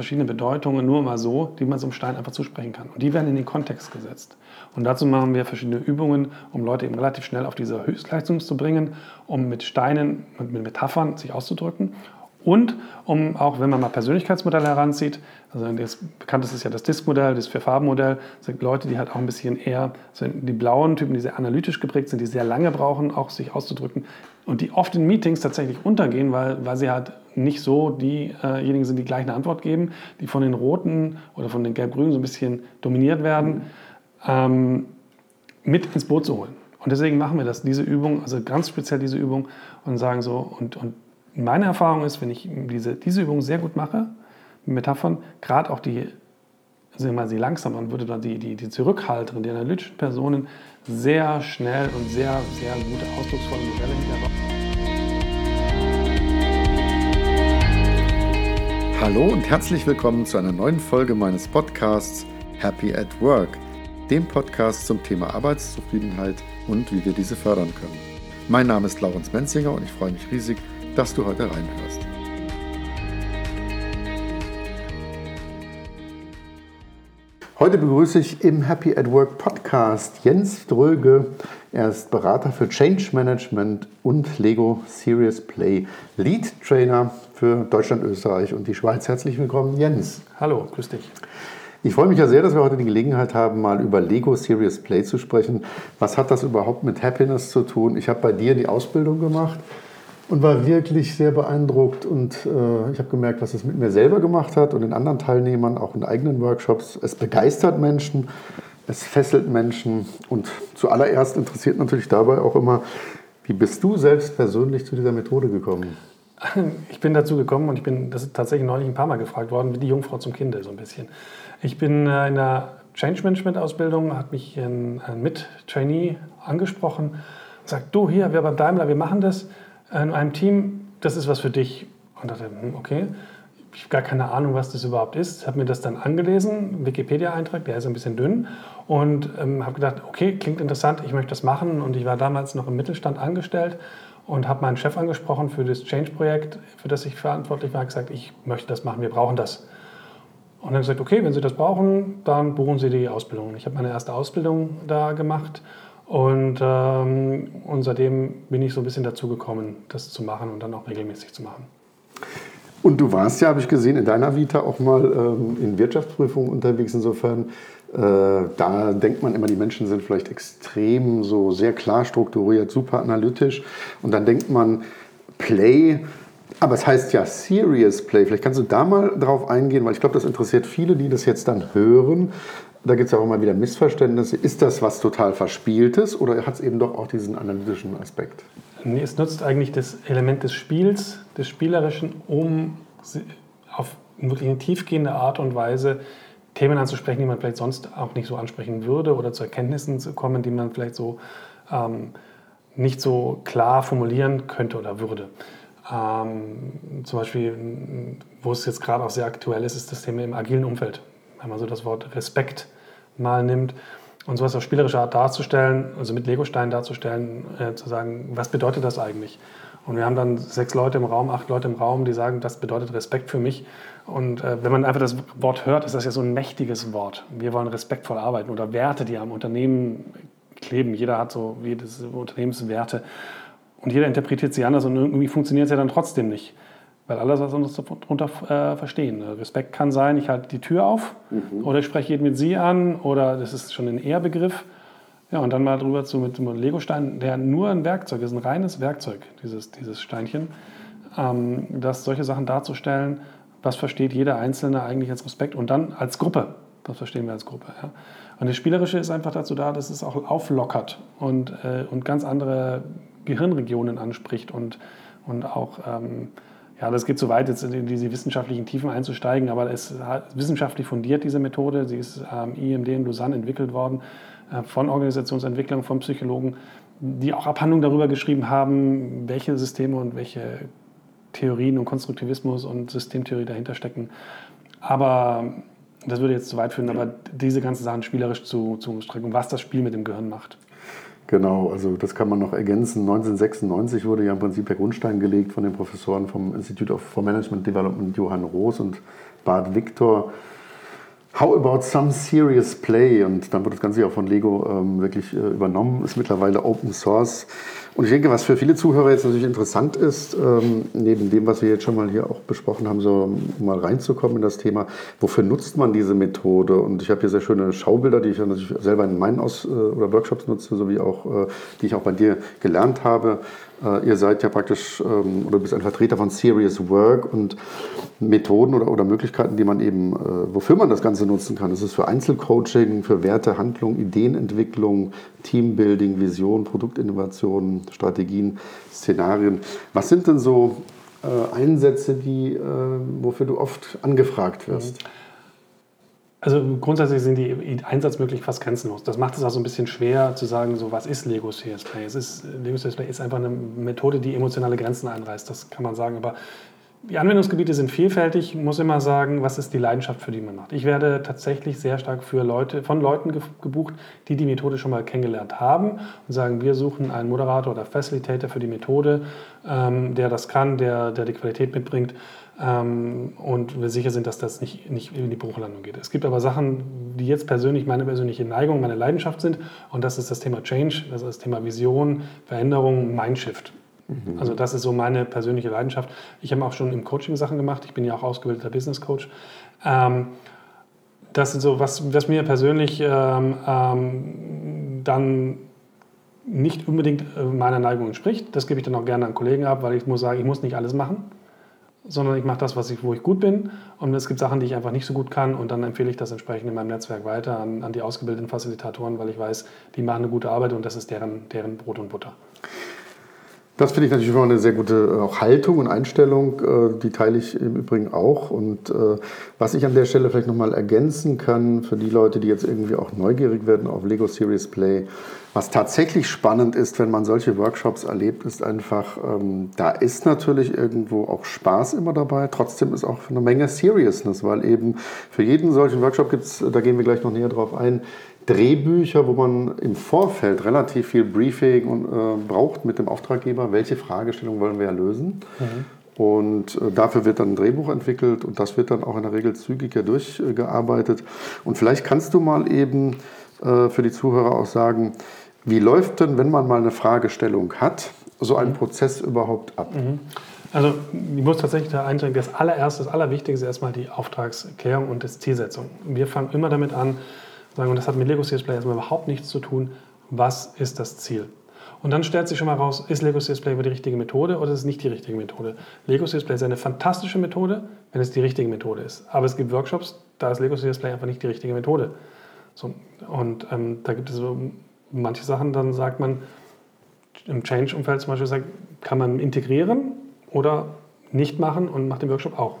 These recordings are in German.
verschiedene Bedeutungen nur mal so, die man so einem Stein einfach zusprechen kann. Und die werden in den Kontext gesetzt. Und dazu machen wir verschiedene Übungen, um Leute eben relativ schnell auf diese Höchstleistung zu bringen, um mit Steinen und mit Metaphern sich auszudrücken. Und um auch, wenn man mal Persönlichkeitsmodelle heranzieht, also das bekannteste ist ja das Disk-Modell, das Vier-Farben-Modell, sind Leute, die halt auch ein bisschen eher, so die blauen Typen, die sehr analytisch geprägt sind, die sehr lange brauchen, auch sich auszudrücken und die oft in Meetings tatsächlich untergehen, weil, weil sie halt nicht so diejenigen sind, die gleich eine Antwort geben, die von den Roten oder von den Gelb-Grünen so ein bisschen dominiert werden, ähm, mit ins Boot zu holen. Und deswegen machen wir das, diese Übung, also ganz speziell diese Übung und sagen so, und, und meine Erfahrung ist, wenn ich diese, diese Übung sehr gut mache, Metaphern, gerade auch die, sagen wir mal, die langsamen, würde dann die, die, die zurückhalteren, die analytischen Personen sehr schnell und sehr, sehr gute, ausdrucksvolle Modelle hinterher. Hallo und herzlich willkommen zu einer neuen Folge meines Podcasts Happy at Work, dem Podcast zum Thema Arbeitszufriedenheit und wie wir diese fördern können. Mein Name ist Laurens Menzinger und ich freue mich riesig, dass du heute reinhörst. Heute begrüße ich im Happy at Work Podcast Jens Dröge. Er ist Berater für Change Management und Lego Serious Play Lead Trainer für Deutschland, Österreich und die Schweiz. Herzlich willkommen, Jens. Hallo, grüß dich. Ich freue mich ja sehr, dass wir heute die Gelegenheit haben, mal über Lego Serious Play zu sprechen. Was hat das überhaupt mit Happiness zu tun? Ich habe bei dir die Ausbildung gemacht und war wirklich sehr beeindruckt und äh, ich habe gemerkt, was es mit mir selber gemacht hat und den anderen Teilnehmern, auch in eigenen Workshops. Es begeistert Menschen, es fesselt Menschen und zuallererst interessiert natürlich dabei auch immer, wie bist du selbst persönlich zu dieser Methode gekommen? Ich bin dazu gekommen und ich bin, das ist tatsächlich neulich ein paar Mal gefragt worden, wie die Jungfrau zum Kinde so ein bisschen. Ich bin äh, in der Change Management Ausbildung, hat mich ein, ein Mit-Trainee angesprochen und sagt, du hier, wir beim Daimler, wir machen das in einem Team, das ist was für dich. Und dachte, hm, okay, ich habe gar keine Ahnung, was das überhaupt ist. Habe mir das dann angelesen, Wikipedia-Eintrag, der ist ein bisschen dünn. Und ähm, habe gedacht, okay, klingt interessant, ich möchte das machen. Und ich war damals noch im Mittelstand angestellt und habe meinen Chef angesprochen für das Change-Projekt, für das ich verantwortlich war, gesagt, ich möchte das machen, wir brauchen das. Und dann gesagt, okay, wenn Sie das brauchen, dann buchen Sie die Ausbildung. Ich habe meine erste Ausbildung da gemacht und, ähm, und seitdem bin ich so ein bisschen dazu gekommen, das zu machen und dann auch regelmäßig zu machen. Und du warst ja, habe ich gesehen, in deiner Vita auch mal ähm, in Wirtschaftsprüfungen unterwegs. Insofern, äh, da denkt man immer, die Menschen sind vielleicht extrem so sehr klar strukturiert, super analytisch. Und dann denkt man, Play, aber es heißt ja Serious Play. Vielleicht kannst du da mal drauf eingehen, weil ich glaube, das interessiert viele, die das jetzt dann hören da gibt es auch immer wieder Missverständnisse. Ist das was total Verspieltes oder hat es eben doch auch diesen analytischen Aspekt? Nee, es nutzt eigentlich das Element des Spiels, des Spielerischen, um auf wirklich eine tiefgehende Art und Weise Themen anzusprechen, die man vielleicht sonst auch nicht so ansprechen würde oder zu Erkenntnissen zu kommen, die man vielleicht so ähm, nicht so klar formulieren könnte oder würde. Ähm, zum Beispiel, wo es jetzt gerade auch sehr aktuell ist, ist das Thema im agilen Umfeld wenn man so das Wort Respekt mal nimmt und sowas auf spielerische Art darzustellen, also mit Legosteinen darzustellen, äh, zu sagen, was bedeutet das eigentlich? Und wir haben dann sechs Leute im Raum, acht Leute im Raum, die sagen, das bedeutet Respekt für mich. Und äh, wenn man einfach das Wort hört, ist das ja so ein mächtiges Wort. Wir wollen respektvoll arbeiten oder Werte, die am Unternehmen kleben. Jeder hat so jedes Unternehmenswerte. Und jeder interpretiert sie anders und irgendwie funktioniert es ja dann trotzdem nicht. Weil alle was anderes darunter äh, verstehen. Respekt kann sein, ich halte die Tür auf mhm. oder ich spreche jeden mit Sie an oder das ist schon ein Ehrbegriff. Ja, und dann mal drüber zu mit einem Legostein, der nur ein Werkzeug ist, ein reines Werkzeug, dieses, dieses Steinchen. Ähm, dass solche Sachen darzustellen, was versteht jeder Einzelne eigentlich als Respekt und dann als Gruppe. Was verstehen wir als Gruppe? Ja? Und das Spielerische ist einfach dazu da, dass es auch auflockert und, äh, und ganz andere Gehirnregionen anspricht und, und auch ähm, ja, das geht zu weit, jetzt in diese wissenschaftlichen Tiefen einzusteigen, aber es ist wissenschaftlich fundiert, diese Methode. Sie ist am ähm, IMD in Lausanne entwickelt worden äh, von Organisationsentwicklern, von Psychologen, die auch Abhandlungen darüber geschrieben haben, welche Systeme und welche Theorien und Konstruktivismus und Systemtheorie dahinter stecken. Aber das würde jetzt zu weit führen, aber diese ganzen Sachen spielerisch zu, zu strecken, was das Spiel mit dem Gehirn macht. Genau, also das kann man noch ergänzen. 1996 wurde ja im Prinzip der Grundstein gelegt von den Professoren vom Institute for Management Development Johann Roos und Bart Victor. How about some serious play? Und dann wird das Ganze ja von Lego ähm, wirklich äh, übernommen, ist mittlerweile Open Source. Und ich denke, was für viele Zuhörer jetzt natürlich interessant ist, ähm, neben dem, was wir jetzt schon mal hier auch besprochen haben, so mal reinzukommen in das Thema, wofür nutzt man diese Methode? Und ich habe hier sehr schöne Schaubilder, die ich natürlich selber in meinen Aus- äh, oder Workshops nutze, sowie auch, äh, die ich auch bei dir gelernt habe. Äh, ihr seid ja praktisch ähm, oder bist ein Vertreter von Serious Work und Methoden oder, oder Möglichkeiten, die man eben, äh, wofür man das Ganze nutzen kann. Das ist für Einzelcoaching, für Werte, Handlung, Ideenentwicklung, Teambuilding, Vision, Produktinnovation, Strategien, Szenarien. Was sind denn so äh, Einsätze, die, äh, wofür du oft angefragt wirst? Also grundsätzlich sind die Einsatzmöglichkeiten fast grenzenlos. Das macht es auch so ein bisschen schwer zu sagen, so was ist Lego CS Play? Es ist, Lego CS Play ist einfach eine Methode, die emotionale Grenzen einreißt, das kann man sagen. Aber die Anwendungsgebiete sind vielfältig. Ich muss immer sagen, was ist die Leidenschaft, für die man macht. Ich werde tatsächlich sehr stark für Leute, von Leuten gebucht, die die Methode schon mal kennengelernt haben und sagen, wir suchen einen Moderator oder Facilitator für die Methode, ähm, der das kann, der, der die Qualität mitbringt ähm, und wir sicher sind, dass das nicht, nicht in die Bruchlandung geht. Es gibt aber Sachen, die jetzt persönlich meine persönliche Neigung, meine Leidenschaft sind und das ist das Thema Change, das ist das Thema Vision, Veränderung, Mindshift. Mhm. Also das ist so meine persönliche Leidenschaft. Ich habe auch schon im Coaching Sachen gemacht. Ich bin ja auch ausgebildeter Business Coach. Ähm, das ist so, was, was mir persönlich ähm, ähm, dann nicht unbedingt äh, meiner Neigung entspricht. Das gebe ich dann auch gerne an Kollegen ab, weil ich muss sagen, ich muss nicht alles machen, sondern ich mache das, was ich, wo ich gut bin. Und es gibt Sachen, die ich einfach nicht so gut kann und dann empfehle ich das entsprechend in meinem Netzwerk weiter an, an die ausgebildeten Facilitatoren, weil ich weiß, die machen eine gute Arbeit und das ist deren, deren Brot und Butter. Das finde ich natürlich immer eine sehr gute äh, auch Haltung und Einstellung. Äh, die teile ich im Übrigen auch. Und äh, was ich an der Stelle vielleicht nochmal ergänzen kann für die Leute, die jetzt irgendwie auch neugierig werden auf Lego Series Play, was tatsächlich spannend ist, wenn man solche Workshops erlebt, ist einfach, ähm, da ist natürlich irgendwo auch Spaß immer dabei. Trotzdem ist auch eine Menge Seriousness, weil eben für jeden solchen Workshop gibt es, da gehen wir gleich noch näher drauf ein, Drehbücher, wo man im Vorfeld relativ viel Briefing und, äh, braucht mit dem Auftraggeber, welche Fragestellung wollen wir ja lösen. Mhm. Und äh, dafür wird dann ein Drehbuch entwickelt und das wird dann auch in der Regel zügiger durchgearbeitet. Und vielleicht kannst du mal eben äh, für die Zuhörer auch sagen, wie läuft denn, wenn man mal eine Fragestellung hat, so ein mhm. Prozess überhaupt ab? Mhm. Also ich muss tatsächlich da eindringen, das allererste, das Allerwichtigste ist erstmal die Auftragsklärung und das Zielsetzung. Wir fangen immer damit an, sagen, und das hat mit Lego CS Play erstmal überhaupt nichts zu tun, was ist das Ziel? Und dann stellt sich schon mal raus, ist Lego CS Play die richtige Methode oder ist es nicht die richtige Methode? Lego CS Play ist eine fantastische Methode, wenn es die richtige Methode ist. Aber es gibt Workshops, da ist Lego CS Play einfach nicht die richtige Methode. So, und ähm, da gibt es so manche Sachen, dann sagt man, im Change-Umfeld zum Beispiel sagt, kann man integrieren oder nicht machen und macht den Workshop auch.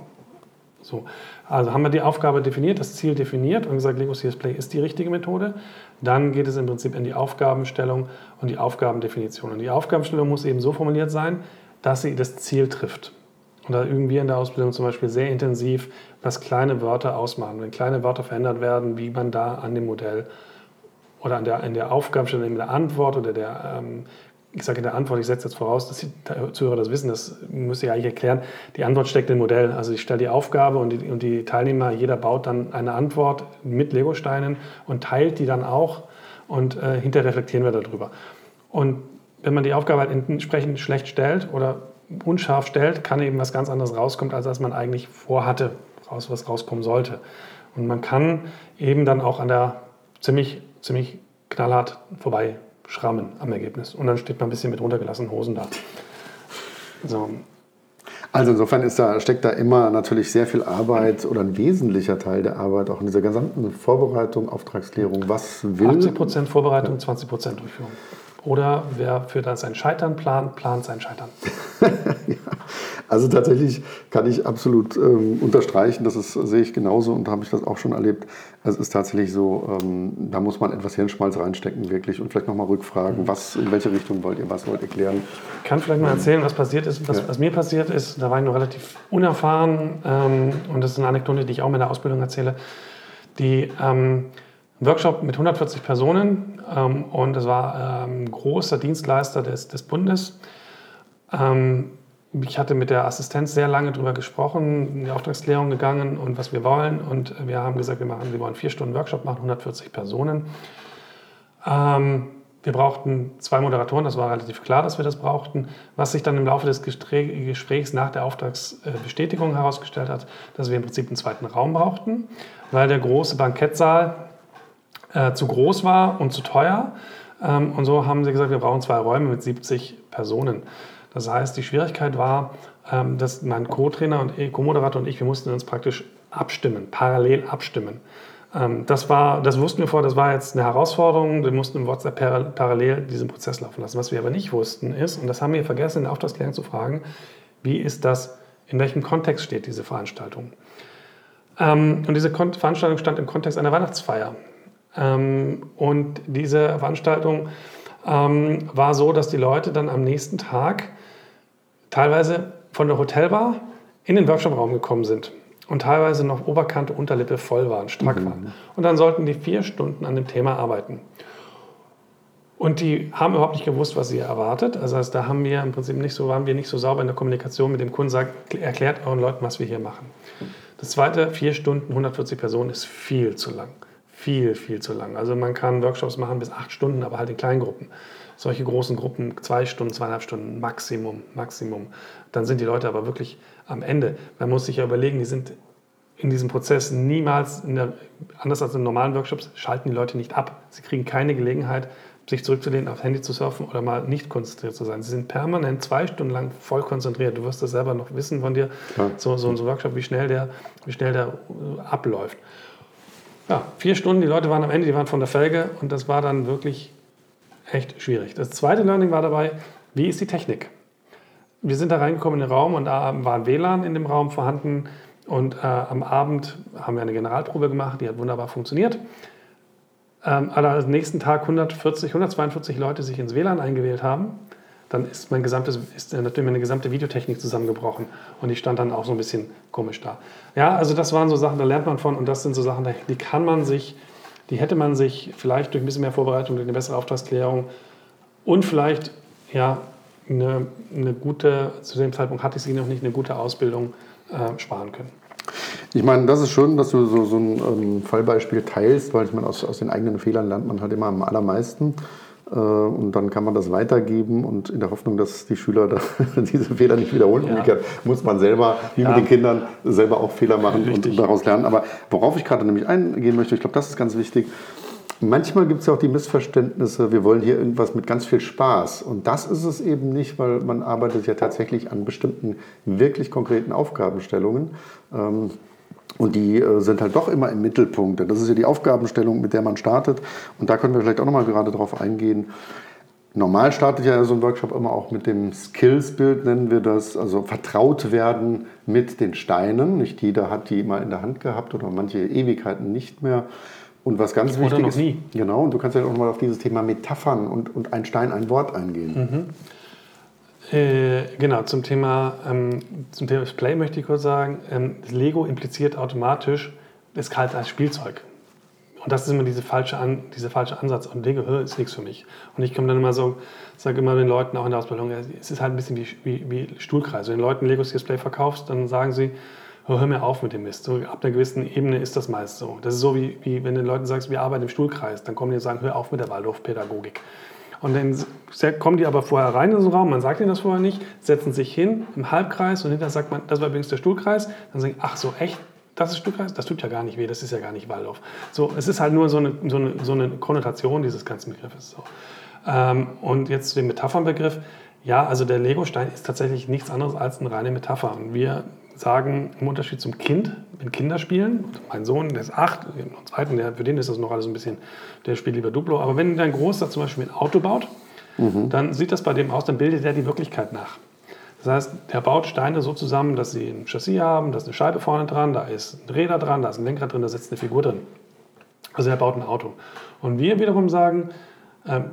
So, also haben wir die Aufgabe definiert, das Ziel definiert und gesagt, Lego CS Play ist die richtige Methode. Dann geht es im Prinzip in die Aufgabenstellung und die Aufgabendefinition. Und die Aufgabenstellung muss eben so formuliert sein, dass sie das Ziel trifft. Und da üben wir in der Ausbildung zum Beispiel sehr intensiv, was kleine Wörter ausmachen. Wenn kleine Wörter verändert werden, wie man da an dem Modell oder an der, in der Aufgabenstellung, in der Antwort oder der ähm, ich sage in der Antwort, ich setze jetzt voraus, dass die Zuhörer das wissen, das müsste ich eigentlich erklären. Die Antwort steckt im Modell. Also ich stelle die Aufgabe und die, und die Teilnehmer, jeder baut dann eine Antwort mit Legosteinen und teilt die dann auch und äh, hinterher reflektieren wir darüber. Und wenn man die Aufgabe halt entsprechend schlecht stellt oder unscharf stellt, kann eben was ganz anderes rauskommen, als was man eigentlich vorhatte, raus, was rauskommen sollte. Und man kann eben dann auch an der ziemlich, ziemlich knallhart vorbei schrammen am Ergebnis. Und dann steht man ein bisschen mit runtergelassenen Hosen da. So. Also insofern ist da, steckt da immer natürlich sehr viel Arbeit oder ein wesentlicher Teil der Arbeit auch in dieser gesamten Vorbereitung, Auftragsklärung. Was will... 80% Vorbereitung, ja. 20% Durchführung. Oder wer für das sein Scheitern plant, plant sein Scheitern. ja. Also tatsächlich kann ich absolut ähm, unterstreichen, das ist, sehe ich genauso und da habe ich das auch schon erlebt. Es ist tatsächlich so, ähm, da muss man etwas Hirnschmalz reinstecken wirklich und vielleicht nochmal rückfragen, was, in welche Richtung wollt ihr, was wollt ihr klären. Ich kann vielleicht mal erzählen, was passiert ist. Was, ja. was mir passiert ist, da war ich noch relativ unerfahren ähm, und das ist eine Anekdote, die ich auch in der Ausbildung erzähle. Die ähm, Workshop mit 140 Personen ähm, und es war ein ähm, großer Dienstleister des, des Bundes. Ähm, ich hatte mit der Assistenz sehr lange darüber gesprochen, in die Auftragsklärung gegangen und was wir wollen. Und wir haben gesagt, wir, machen, wir wollen vier Stunden Workshop machen, 140 Personen. Ähm, wir brauchten zwei Moderatoren, das war relativ klar, dass wir das brauchten. Was sich dann im Laufe des Gesprächs nach der Auftragsbestätigung herausgestellt hat, dass wir im Prinzip einen zweiten Raum brauchten, weil der große Bankettsaal äh, zu groß war und zu teuer. Ähm, und so haben sie gesagt, wir brauchen zwei Räume mit 70 Personen. Das heißt, die Schwierigkeit war, ähm, dass mein Co-Trainer und Co-Moderator und ich, wir mussten uns praktisch abstimmen, parallel abstimmen. Ähm, das, war, das wussten wir vor, das war jetzt eine Herausforderung. Wir mussten im WhatsApp parallel diesen Prozess laufen lassen. Was wir aber nicht wussten ist, und das haben wir vergessen in der Auftragsklärung zu fragen, wie ist das, in welchem Kontext steht diese Veranstaltung? Ähm, und diese Veranstaltung stand im Kontext einer Weihnachtsfeier. Und diese Veranstaltung war so, dass die Leute dann am nächsten Tag teilweise von der Hotelbar in den Workshopraum gekommen sind und teilweise noch Oberkante, Unterlippe voll waren, strack mhm. waren. Und dann sollten die vier Stunden an dem Thema arbeiten. Und die haben überhaupt nicht gewusst, was sie erwartet. Also, also da haben wir im Prinzip nicht so, waren wir nicht so sauber in der Kommunikation mit dem Kunden, sagt, erklärt euren Leuten, was wir hier machen. Das zweite, vier Stunden, 140 Personen ist viel zu lang. Viel, viel zu lang. Also man kann Workshops machen bis acht Stunden, aber halt in Kleingruppen solche großen Gruppen, zwei Stunden, zweieinhalb Stunden Maximum, Maximum. Dann sind die Leute aber wirklich am Ende. Man muss sich ja überlegen, die sind in diesem Prozess niemals, der, anders als in normalen Workshops, schalten die Leute nicht ab. Sie kriegen keine Gelegenheit, sich zurückzulehnen, aufs Handy zu surfen oder mal nicht konzentriert zu sein. Sie sind permanent zwei Stunden lang voll konzentriert. Du wirst das selber noch wissen von dir, so, so ein Workshop, wie schnell der, wie schnell der äh, abläuft. Ja, vier Stunden, die Leute waren am Ende, die waren von der Felge und das war dann wirklich echt schwierig. Das zweite Learning war dabei, wie ist die Technik? Wir sind da reingekommen in den Raum und da war ein WLAN in dem Raum vorhanden und äh, am Abend haben wir eine Generalprobe gemacht, die hat wunderbar funktioniert. Ähm, am nächsten Tag 140, 142 Leute sich ins WLAN eingewählt haben, dann ist, mein gesamtes, ist natürlich meine gesamte Videotechnik zusammengebrochen und ich stand dann auch so ein bisschen komisch da. Ja, also das waren so Sachen, da lernt man von und das sind so Sachen, die kann man sich die hätte man sich vielleicht durch ein bisschen mehr Vorbereitung, durch eine bessere Auftragsklärung und vielleicht ja, eine, eine gute, zu dem Zeitpunkt hatte ich sie noch nicht, eine gute Ausbildung äh, sparen können. Ich meine, das ist schön, dass du so, so ein ähm, Fallbeispiel teilst, weil ich meine, aus, aus den eigenen Fehlern lernt man halt immer am allermeisten. Äh, und dann kann man das weitergeben und in der Hoffnung, dass die Schüler diese Fehler nicht wiederholen. Ja. Muss man selber, wie ja. mit den Kindern, selber auch Fehler machen Richtig. und daraus lernen. Aber worauf ich gerade nämlich eingehen möchte, ich glaube, das ist ganz wichtig. Manchmal gibt es ja auch die Missverständnisse, wir wollen hier irgendwas mit ganz viel Spaß. Und das ist es eben nicht, weil man arbeitet ja tatsächlich an bestimmten wirklich konkreten Aufgabenstellungen. Ähm, und die äh, sind halt doch immer im Mittelpunkt. Das ist ja die Aufgabenstellung, mit der man startet. Und da können wir vielleicht auch nochmal gerade drauf eingehen. Normal startet ja so ein Workshop immer auch mit dem Skills-Bild, nennen wir das, also vertraut werden mit den Steinen. Nicht jeder hat die mal in der Hand gehabt oder manche Ewigkeiten nicht mehr. Und was ganz oder wichtig ist, nie. genau, und du kannst ja auch nochmal auf dieses Thema Metaphern und, und ein Stein, ein Wort eingehen. Mhm. Äh, genau, zum Thema, ähm, zum Thema Display möchte ich kurz sagen, ähm, Lego impliziert automatisch, es kalt als Spielzeug. Und das ist immer diese falsche, An, diese falsche Ansatz. Und Lego ist nichts für mich. Und ich komme dann immer so, sage immer den Leuten auch in der Ausbildung, es ist halt ein bisschen wie, wie, wie Stuhlkreis. Wenn du den Leuten Lego Display verkaufst, dann sagen sie, hör mir auf mit dem Mist. So, ab einer gewissen Ebene ist das meist so. Das ist so, wie, wie wenn du den Leuten sagst, wir arbeiten im Stuhlkreis, dann kommen die und sagen, hör auf mit der Waldorfpädagogik. Und dann kommen die aber vorher rein in den Raum, man sagt ihnen das vorher nicht, setzen sich hin im Halbkreis und hinterher sagt man, das war übrigens der Stuhlkreis. Dann sagen, ach so, echt? Das ist Stuhlkreis? Das tut ja gar nicht weh, das ist ja gar nicht Waldorf. So, es ist halt nur so eine, so eine, so eine Konnotation dieses ganzen Begriffes. So. Ähm, und jetzt den Metaphernbegriff. Ja, also der Legostein ist tatsächlich nichts anderes als eine reine Metapher. Und wir sagen im Unterschied zum Kind, wenn Kinder spielen, mein Sohn, der ist acht, den zweiten, der, für den ist das noch alles ein bisschen, der spielt lieber Duplo, aber wenn dein Großer zum Beispiel ein Auto baut, mhm. dann sieht das bei dem aus, dann bildet er die Wirklichkeit nach. Das heißt, der baut Steine so zusammen, dass sie ein Chassis haben, da ist eine Scheibe vorne dran, da ist ein Räder dran, da ist ein Lenkrad drin, da sitzt eine Figur drin. Also er baut ein Auto. Und wir wiederum sagen, ähm,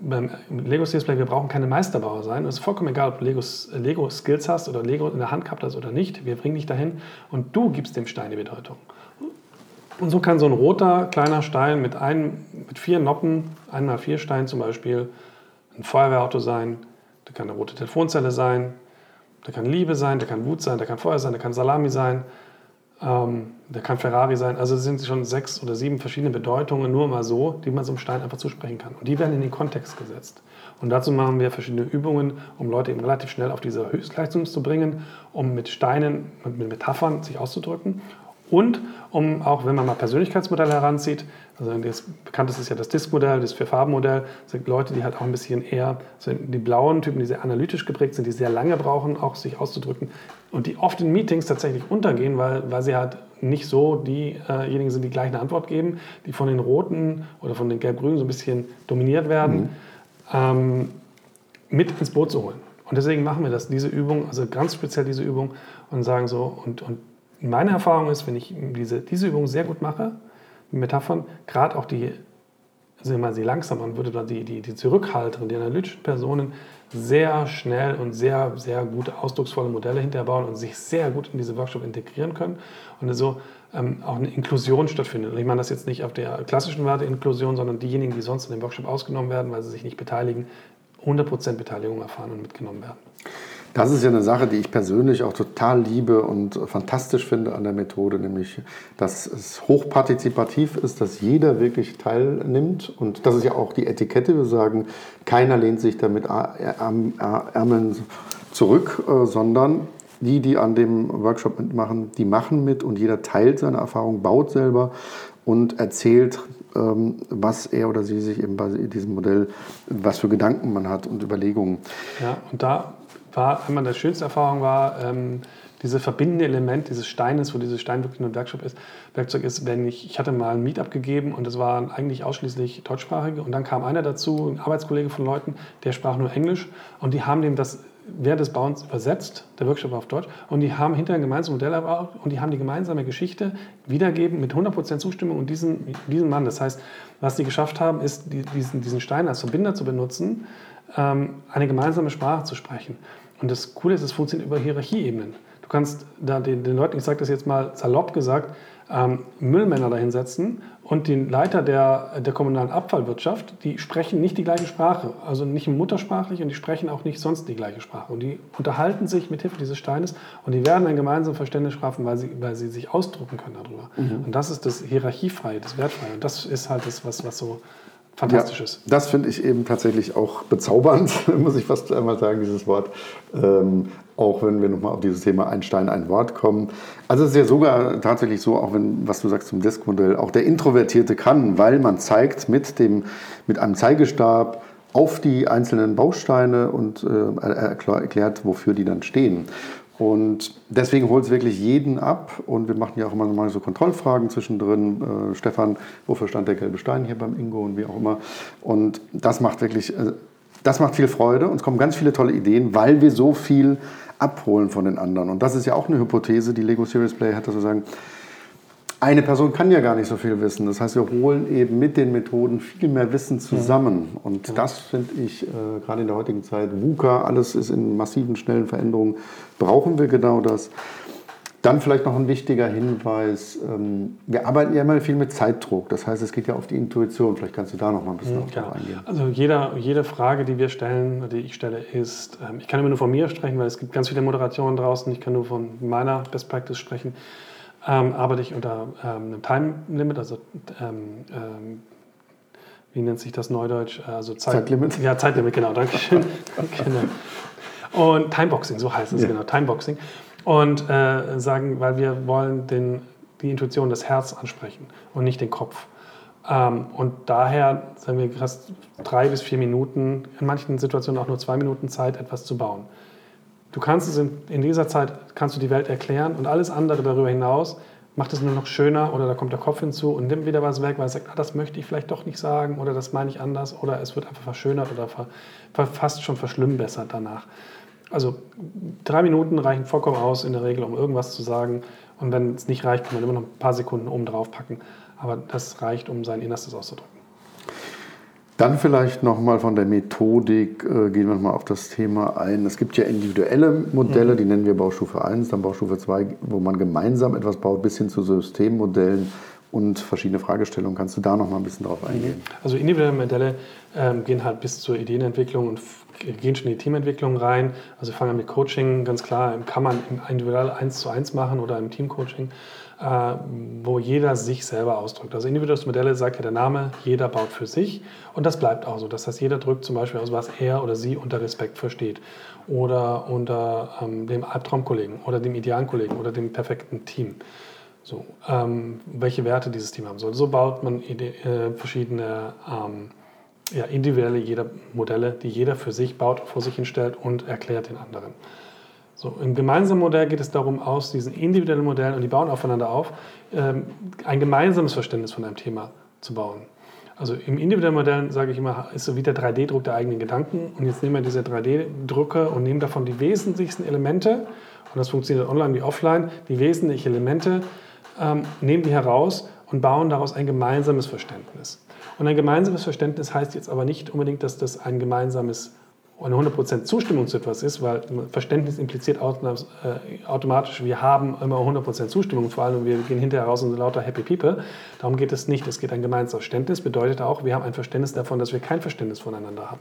beim Lego Serious Play, wir brauchen keine Meisterbauer sein. Es ist vollkommen egal, ob du Legos, Lego Skills hast oder Lego in der Hand gehabt hast oder nicht. Wir bringen dich dahin und du gibst dem Stein die Bedeutung. Und so kann so ein roter kleiner Stein mit, ein, mit vier Noppen, einmal vier Steinen zum Beispiel, ein Feuerwehrauto sein, das kann eine rote Telefonzelle sein, Der kann Liebe sein, der kann Wut sein, der kann Feuer sein, der kann Salami sein, ähm, der kann Ferrari sein. Also es sind schon sechs oder sieben verschiedene Bedeutungen, nur mal so, die man so einem Stein einfach zusprechen kann. Und die werden in den Kontext gesetzt. Und dazu machen wir verschiedene Übungen, um Leute eben relativ schnell auf diese Höchstleistung zu bringen, um mit Steinen und mit Metaphern sich auszudrücken. Und um auch, wenn man mal Persönlichkeitsmodelle heranzieht, also das bekannteste ist ja das Disk-Modell, das Vier-Farben-Modell, sind Leute, die halt auch ein bisschen eher, sind die blauen Typen, die sehr analytisch geprägt sind, die sehr lange brauchen, auch sich auszudrücken und die oft in Meetings tatsächlich untergehen, weil, weil sie halt nicht so diejenigen sind, die gleich eine Antwort geben, die von den Roten oder von den Gelb-Grünen so ein bisschen dominiert werden, mhm. ähm, mit ins Boot zu holen. Und deswegen machen wir das, diese Übung, also ganz speziell diese Übung und sagen so, und, und meine Erfahrung ist, wenn ich diese, diese Übung sehr gut mache, Metaphern, gerade auch die, also mal sie langsam man würde dann die, die, die zurückhaltenden, die analytischen Personen sehr schnell und sehr, sehr gute, ausdrucksvolle Modelle hinterbauen und sich sehr gut in diese Workshop integrieren können und so ähm, auch eine Inklusion stattfindet. Und ich meine das jetzt nicht auf der klassischen Werte-Inklusion, sondern diejenigen, die sonst in dem Workshop ausgenommen werden, weil sie sich nicht beteiligen, 100% Beteiligung erfahren und mitgenommen werden. Das ist ja eine Sache, die ich persönlich auch total liebe und fantastisch finde an der Methode, nämlich, dass es hochpartizipativ ist, dass jeder wirklich teilnimmt. Und das ist ja auch die Etikette. Wir sagen, keiner lehnt sich damit Ärmeln zurück, äh, sondern die, die an dem Workshop mitmachen, die machen mit und jeder teilt seine Erfahrung, baut selber und erzählt, ähm, was er oder sie sich eben bei diesem Modell, was für Gedanken man hat und Überlegungen. Ja, und da war einmal die schönste Erfahrung war, ähm, dieses verbindende Element dieses Steines, wo dieses Stein wirklich nur ein Werkzeug ist, Werkzeug ist, wenn ich, ich hatte mal ein Meetup gegeben und es waren eigentlich ausschließlich Deutschsprachige und dann kam einer dazu, ein Arbeitskollege von Leuten, der sprach nur Englisch und die haben dem das während des Bauens übersetzt, der Workshop war auf Deutsch, und die haben hinterher ein gemeinsames Modell erbaut und die haben die gemeinsame Geschichte wiedergeben mit 100% Zustimmung und diesen, diesen Mann. Das heißt, was die geschafft haben, ist, diesen, diesen Stein als Verbinder zu benutzen, ähm, eine gemeinsame Sprache zu sprechen. Und das Coole ist, es funktioniert über Hierarchieebenen. Du kannst da den, den Leuten, ich sage das jetzt mal salopp gesagt, ähm, Müllmänner dahinsetzen und den Leiter der, der kommunalen Abfallwirtschaft, die sprechen nicht die gleiche Sprache, also nicht muttersprachlich und die sprechen auch nicht sonst die gleiche Sprache. Und die unterhalten sich mit Hilfe dieses Steines und die werden ein gemeinsames Verständnis schaffen, weil sie, weil sie sich ausdrucken können darüber. Mhm. Und das ist das Hierarchiefreie, das Wertfreie. Und das ist halt das, was, was so Fantastisches. Ja, das finde ich eben tatsächlich auch bezaubernd, muss ich fast einmal sagen, dieses Wort. Ähm, auch wenn wir nochmal auf dieses Thema ein Stein, ein Wort kommen. Also es ist ja sogar tatsächlich so, auch wenn, was du sagst zum Desk-Modell, auch der Introvertierte kann, weil man zeigt mit, dem, mit einem Zeigestab auf die einzelnen Bausteine und äh, erklärt, wofür die dann stehen. Und deswegen holt es wirklich jeden ab. Und wir machen ja auch immer mal so Kontrollfragen zwischendrin. Äh, Stefan, wofür stand der gelbe Stein hier beim Ingo und wie auch immer. Und das macht wirklich, äh, das macht viel Freude. Und es kommen ganz viele tolle Ideen, weil wir so viel abholen von den anderen. Und das ist ja auch eine Hypothese, die Lego Series Play hat, dass wir sagen, eine Person kann ja gar nicht so viel wissen. Das heißt, wir holen eben mit den Methoden viel mehr Wissen zusammen. Und ja. das finde ich äh, gerade in der heutigen Zeit, VUCA, alles ist in massiven, schnellen Veränderungen, brauchen wir genau das. Dann vielleicht noch ein wichtiger Hinweis. Ähm, wir arbeiten ja immer viel mit Zeitdruck. Das heißt, es geht ja auf die Intuition. Vielleicht kannst du da noch mal ein bisschen mhm, genau. eingehen. Also jeder, jede Frage, die wir stellen, die ich stelle, ist, ähm, ich kann immer nur von mir sprechen, weil es gibt ganz viele Moderationen draußen. Ich kann nur von meiner Best Practice sprechen ähm, arbeite ich unter ähm, einem Time Limit, also ähm, ähm, wie nennt sich das Neudeutsch? Also Zeit, Zeitlimit. Ja, Zeitlimit, genau, danke schön. genau. Und Timeboxing, so heißt es ja. genau, Timeboxing. Und äh, sagen, weil wir wollen den, die Intuition, das Herz ansprechen und nicht den Kopf. Ähm, und daher sagen wir fast drei bis vier Minuten, in manchen Situationen auch nur zwei Minuten Zeit, etwas zu bauen. Du kannst es in, in, dieser Zeit, kannst du die Welt erklären und alles andere darüber hinaus macht es nur noch schöner oder da kommt der Kopf hinzu und nimmt wieder was weg, weil er sagt, ah, das möchte ich vielleicht doch nicht sagen oder das meine ich anders oder es wird einfach verschönert oder ver, fast schon verschlimmbessert danach. Also drei Minuten reichen vollkommen aus in der Regel, um irgendwas zu sagen und wenn es nicht reicht, kann man immer noch ein paar Sekunden oben drauf packen, aber das reicht, um sein Innerstes auszudrücken. Dann vielleicht nochmal von der Methodik, äh, gehen wir nochmal auf das Thema ein. Es gibt ja individuelle Modelle, mhm. die nennen wir Baustufe 1, dann Baustufe 2, wo man gemeinsam etwas baut, bis hin zu Systemmodellen und verschiedene Fragestellungen. Kannst du da nochmal ein bisschen drauf eingehen? Also individuelle Modelle ähm, gehen halt bis zur Ideenentwicklung und gehen schon in die Teamentwicklung rein. Also wir fangen an mit Coaching, ganz klar, kann man individuell eins zu eins machen oder im Teamcoaching, wo jeder sich selber ausdrückt. Also individuelle Modelle sagt ja der Name, jeder baut für sich und das bleibt auch so. Das heißt, jeder drückt zum Beispiel aus, was er oder sie unter Respekt versteht oder unter ähm, dem Albtraumkollegen oder dem idealen Kollegen oder dem perfekten Team. So, ähm, welche Werte dieses Team haben soll. So baut man äh, verschiedene ähm, ja, individuelle jeder Modelle, die jeder für sich baut, vor sich hinstellt und erklärt den anderen. So, Im gemeinsamen Modell geht es darum, aus diesen individuellen Modellen, und die bauen aufeinander auf, ähm, ein gemeinsames Verständnis von einem Thema zu bauen. Also im individuellen Modell, sage ich immer, ist so wie der 3D-Druck der eigenen Gedanken. Und jetzt nehmen wir diese 3D-Drucke und nehmen davon die wesentlichsten Elemente, und das funktioniert online wie offline, die wesentlichen Elemente, ähm, nehmen die heraus und bauen daraus ein gemeinsames Verständnis. Und ein gemeinsames Verständnis heißt jetzt aber nicht unbedingt, dass das ein gemeinsames eine 100% Zustimmung zu etwas ist, weil Verständnis impliziert äh, automatisch, wir haben immer 100% Zustimmung, vor allem wir gehen hinterher raus und sind lauter Happy People. Darum geht es nicht. Es geht ein gemeinsames Verständnis, bedeutet auch, wir haben ein Verständnis davon, dass wir kein Verständnis voneinander haben.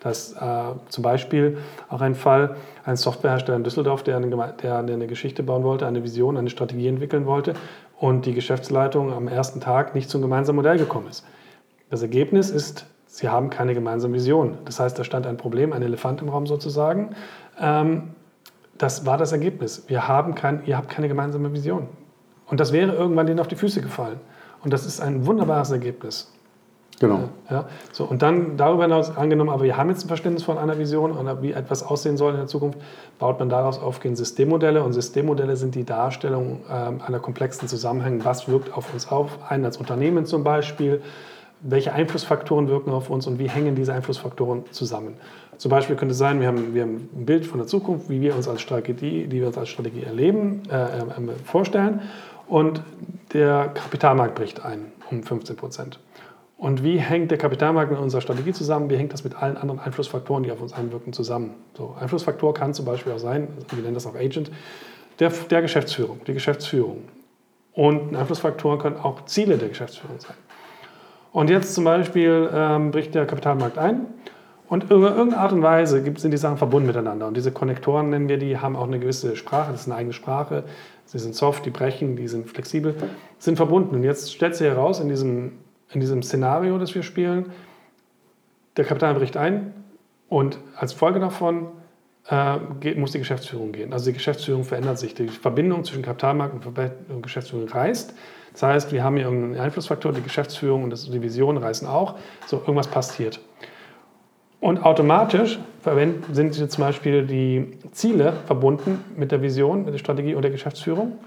Das äh, zum Beispiel auch ein Fall, ein Softwarehersteller in Düsseldorf, der eine, der eine Geschichte bauen wollte, eine Vision, eine Strategie entwickeln wollte und die Geschäftsleitung am ersten Tag nicht zum gemeinsamen Modell gekommen ist. Das Ergebnis ist, sie haben keine gemeinsame Vision. Das heißt, da stand ein Problem, ein Elefant im Raum sozusagen. Ähm, das war das Ergebnis. Wir haben kein, ihr habt keine gemeinsame Vision. Und das wäre irgendwann denen auf die Füße gefallen. Und das ist ein wunderbares Ergebnis. Genau. Ja, so, und dann darüber hinaus angenommen, aber wir haben jetzt ein Verständnis von einer Vision und wie etwas aussehen soll in der Zukunft, baut man daraus aufgehend Systemmodelle. Und Systemmodelle sind die Darstellung äh, einer komplexen Zusammenhänge. Was wirkt auf uns auf? Ein als Unternehmen zum Beispiel welche Einflussfaktoren wirken auf uns und wie hängen diese Einflussfaktoren zusammen. Zum Beispiel könnte es sein, wir haben, wir haben ein Bild von der Zukunft, wie wir uns als Strategie, die wir uns als Strategie erleben, äh, äh, vorstellen und der Kapitalmarkt bricht ein um 15 Prozent. Und wie hängt der Kapitalmarkt mit unserer Strategie zusammen? Wie hängt das mit allen anderen Einflussfaktoren, die auf uns einwirken, zusammen? So, Einflussfaktor kann zum Beispiel auch sein, wir nennen das auch Agent, der, der Geschäftsführung, die Geschäftsführung. Und Einflussfaktoren können auch Ziele der Geschäftsführung sein. Und jetzt zum Beispiel ähm, bricht der Kapitalmarkt ein und über irgendeine Art und Weise sind die Sachen verbunden miteinander. Und diese Konnektoren nennen wir die, haben auch eine gewisse Sprache, das ist eine eigene Sprache. Sie sind soft, die brechen, die sind flexibel, sind verbunden. Und jetzt stellt sich heraus in diesem, in diesem Szenario, das wir spielen, der Kapital bricht ein und als Folge davon äh, muss die Geschäftsführung gehen. Also die Geschäftsführung verändert sich. Die Verbindung zwischen Kapitalmarkt und Geschäftsführung reißt. Das heißt, wir haben hier irgendeinen Einflussfaktor, die Geschäftsführung und die Vision reißen auch. So, irgendwas passiert. Und automatisch sind zum Beispiel die Ziele verbunden mit der Vision, mit der Strategie und der Geschäftsführung.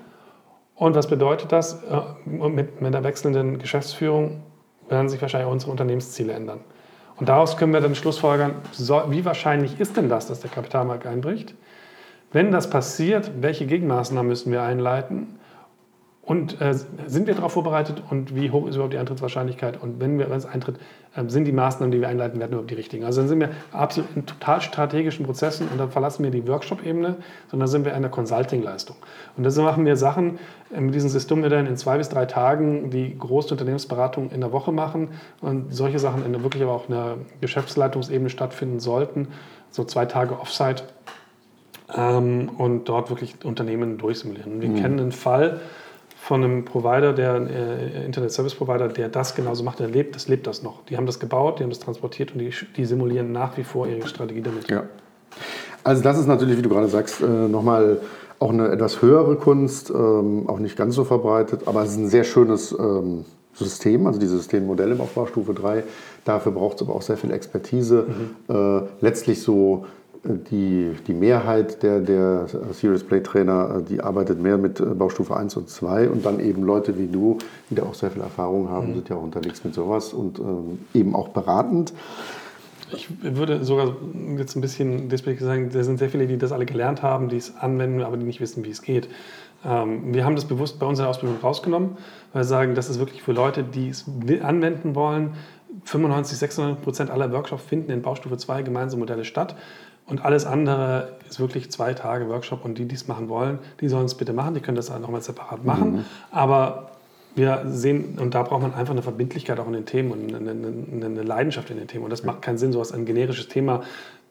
Und was bedeutet das? Äh, mit, der wechselnden Geschäftsführung werden sich wahrscheinlich unsere Unternehmensziele ändern. Und daraus können wir dann schlussfolgern, wie wahrscheinlich ist denn das, dass der Kapitalmarkt einbricht? Wenn das passiert, welche Gegenmaßnahmen müssen wir einleiten? Und äh, sind wir darauf vorbereitet und wie hoch ist überhaupt die Eintrittswahrscheinlichkeit? Und wenn wir es eintritt, äh, sind die Maßnahmen, die wir einleiten werden, überhaupt die richtigen? Also dann sind wir absolut in total strategischen Prozessen und dann verlassen wir die Workshop-Ebene, sondern sind wir in der Consulting-Leistung. Und deshalb machen wir Sachen äh, mit diesen Systemmodellen in zwei bis drei Tagen, die große Unternehmensberatung in der Woche machen und solche Sachen in der wirklich aber auch in der Geschäftsleitungsebene stattfinden sollten. So zwei Tage Offsite ähm, und dort wirklich Unternehmen durchsimulieren. Wir mhm. kennen einen Fall, von einem Provider, der äh, Internet Service Provider, der das genauso macht, der lebt, das lebt das noch. Die haben das gebaut, die haben das transportiert und die, die simulieren nach wie vor ihre Strategie damit. Ja. Also das ist natürlich, wie du gerade sagst, äh, nochmal auch eine etwas höhere Kunst, ähm, auch nicht ganz so verbreitet, aber es ist ein sehr schönes ähm, System, also diese Systemmodelle im Aufbaustufe 3. Dafür braucht es aber auch sehr viel Expertise. Mhm. Äh, letztlich so die, die Mehrheit der, der Serious Play Trainer, die arbeitet mehr mit Baustufe 1 und 2 und dann eben Leute wie du, die da auch sehr viel Erfahrung haben, mhm. sind ja auch unterwegs mit sowas und ähm, eben auch beratend. Ich würde sogar jetzt ein bisschen despektierlich sagen, da sind sehr viele, die das alle gelernt haben, die es anwenden, aber die nicht wissen, wie es geht. Ähm, wir haben das bewusst bei uns in der Ausbildung rausgenommen, weil wir sagen, das ist wirklich für Leute, die es anwenden wollen. 95, 96 Prozent aller Workshops finden in Baustufe 2 gemeinsame Modelle statt. Und alles andere ist wirklich zwei Tage Workshop und die, die es machen wollen, die sollen es bitte machen. Die können das auch nochmal separat machen. Mhm. Aber wir sehen, und da braucht man einfach eine Verbindlichkeit auch in den Themen und eine, eine, eine Leidenschaft in den Themen. Und das macht keinen Sinn, so als ein generisches Thema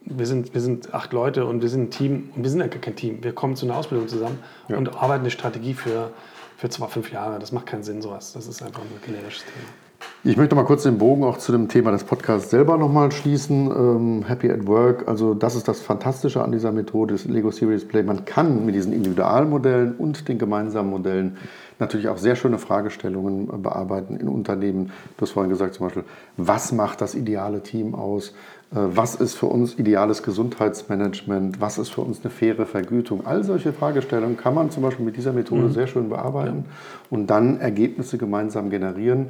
wir sind, wir sind acht Leute und wir sind ein Team und wir sind ja gar kein Team. Wir kommen zu einer Ausbildung zusammen ja. und arbeiten eine Strategie für, für zwar fünf Jahre. Das macht keinen Sinn, sowas. Das ist einfach ein generisches Thema. Ich möchte mal kurz den Bogen auch zu dem Thema des Podcasts selber nochmal schließen. Ähm, Happy at Work, also das ist das Fantastische an dieser Methode des Lego Series Play. Man kann mit diesen Individualmodellen und den gemeinsamen Modellen natürlich auch sehr schöne Fragestellungen bearbeiten in Unternehmen. Du hast vorhin gesagt zum Beispiel, was macht das ideale Team aus? Äh, was ist für uns ideales Gesundheitsmanagement? Was ist für uns eine faire Vergütung? All solche Fragestellungen kann man zum Beispiel mit dieser Methode mhm. sehr schön bearbeiten ja. und dann Ergebnisse gemeinsam generieren.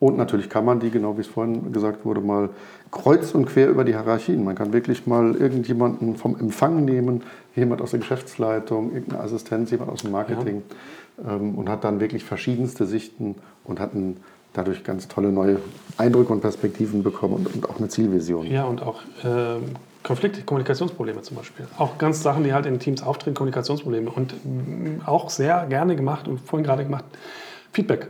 Und natürlich kann man die, genau wie es vorhin gesagt wurde, mal kreuz und quer über die Hierarchien. Man kann wirklich mal irgendjemanden vom Empfang nehmen, jemand aus der Geschäftsleitung, irgendeine Assistenz, jemand aus dem Marketing. Ja ähm, und hat dann wirklich verschiedenste Sichten und hat dadurch ganz tolle neue Eindrücke und Perspektiven bekommen und, und auch eine Zielvision. Ja, und auch äh, Konflikte, Kommunikationsprobleme zum Beispiel. Auch ganz Sachen, die halt in Teams auftreten, Kommunikationsprobleme. Und mm, auch sehr gerne gemacht und vorhin gerade gemacht, Feedback.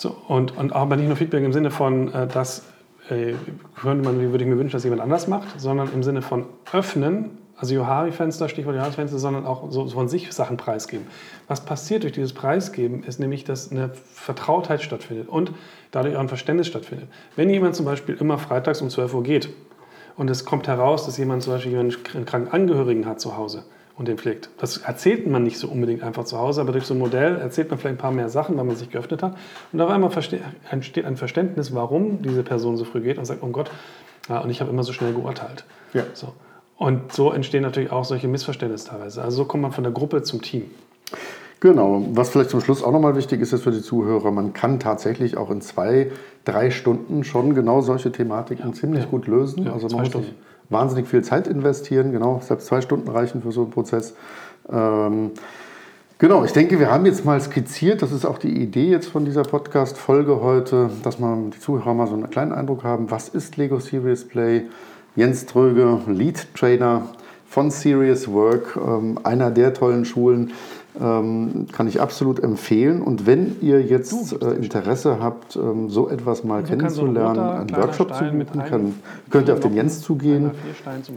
So, und, und aber nicht nur Feedback im Sinne von, äh, dass äh, könnte man, würde ich mir wünschen, dass jemand anders macht, sondern im Sinne von öffnen also Johari-Fenster, Stichwort Johari-Fenster, sondern auch so von sich Sachen preisgeben. Was passiert durch dieses Preisgeben, ist nämlich, dass eine Vertrautheit stattfindet und dadurch auch ein Verständnis stattfindet. Wenn jemand zum Beispiel immer freitags um 12 Uhr geht und es kommt heraus, dass jemand zum Beispiel einen kranken Angehörigen hat zu Hause und den pflegt, das erzählt man nicht so unbedingt einfach zu Hause, aber durch so ein Modell erzählt man vielleicht ein paar mehr Sachen, weil man sich geöffnet hat und auf einmal entsteht ein Verständnis, warum diese Person so früh geht und sagt, oh Gott, und ich habe immer so schnell geurteilt. Ja. So. Und so entstehen natürlich auch solche Missverständnisse teilweise. Also so kommt man von der Gruppe zum Team. Genau, was vielleicht zum Schluss auch nochmal wichtig ist, ist für die Zuhörer, man kann tatsächlich auch in zwei, drei Stunden schon genau solche Thematiken ja, ziemlich ja. gut lösen. Ja, also man muss. Wahnsinnig viel Zeit investieren, genau, selbst zwei Stunden reichen für so einen Prozess. Ähm, genau, ich denke, wir haben jetzt mal skizziert, das ist auch die Idee jetzt von dieser Podcast-Folge heute, dass man die Zuhörer mal so einen kleinen Eindruck haben, was ist Lego Serious Play? Jens Tröge, Lead Trainer von Serious Work, ähm, einer der tollen Schulen, ähm, kann ich absolut empfehlen. Und wenn ihr jetzt äh, Interesse habt, ähm, so etwas mal also kennenzulernen, so ein einen Workshop zu buchen, kann, könnt ihr auf den Jens zugehen.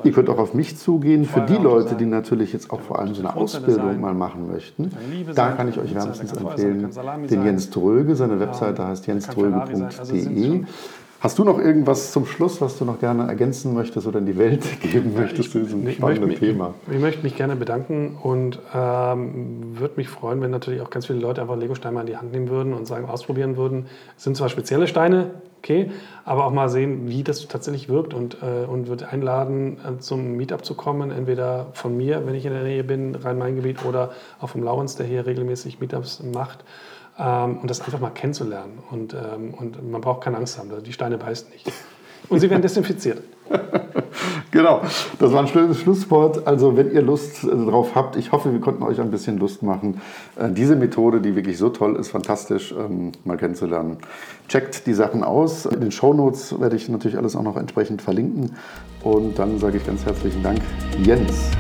Ihr könnt auch auf mich zugehen. Für die Leute, die natürlich jetzt auch vor allem so eine Ausbildung mal machen möchten, da kann ich euch wärmstens empfehlen, den Jens Tröge. Seine Webseite heißt jenströge.de. Hast du noch irgendwas zum Schluss, was du noch gerne ergänzen möchtest oder in die Welt geben möchtest zu diesem spannenden ich, Thema? Ich, ich, möchte mich gerne bedanken und ähm, würde mich freuen, wenn natürlich auch ganz viele Leute einfach Lego-Steine in die Hand nehmen würden und sagen, ausprobieren würden. Es sind zwar spezielle Steine, okay, aber auch mal sehen, wie das tatsächlich wirkt und, äh, und würde einladen, äh, zum Meetup zu kommen, entweder von mir, wenn ich in der Nähe bin, Rhein-Main-Gebiet, oder auch vom Laurens, der hier regelmäßig Meetups macht ähm, und das einfach mal kennenzulernen. Und, ähm, und man braucht keine Angst haben, die Steine beißen nicht. Und sie werden desinfiziert. genau, das war ein schönes Schlusswort. Also wenn ihr Lust äh, drauf habt, ich hoffe, wir konnten euch ein bisschen Lust machen, äh, diese Methode, die wirklich so toll ist, fantastisch ähm, mal kennenzulernen. Checkt die Sachen aus. In den Shownotes werde ich natürlich alles auch noch entsprechend verlinken. Und dann sage ich ganz herzlichen Dank, Jens.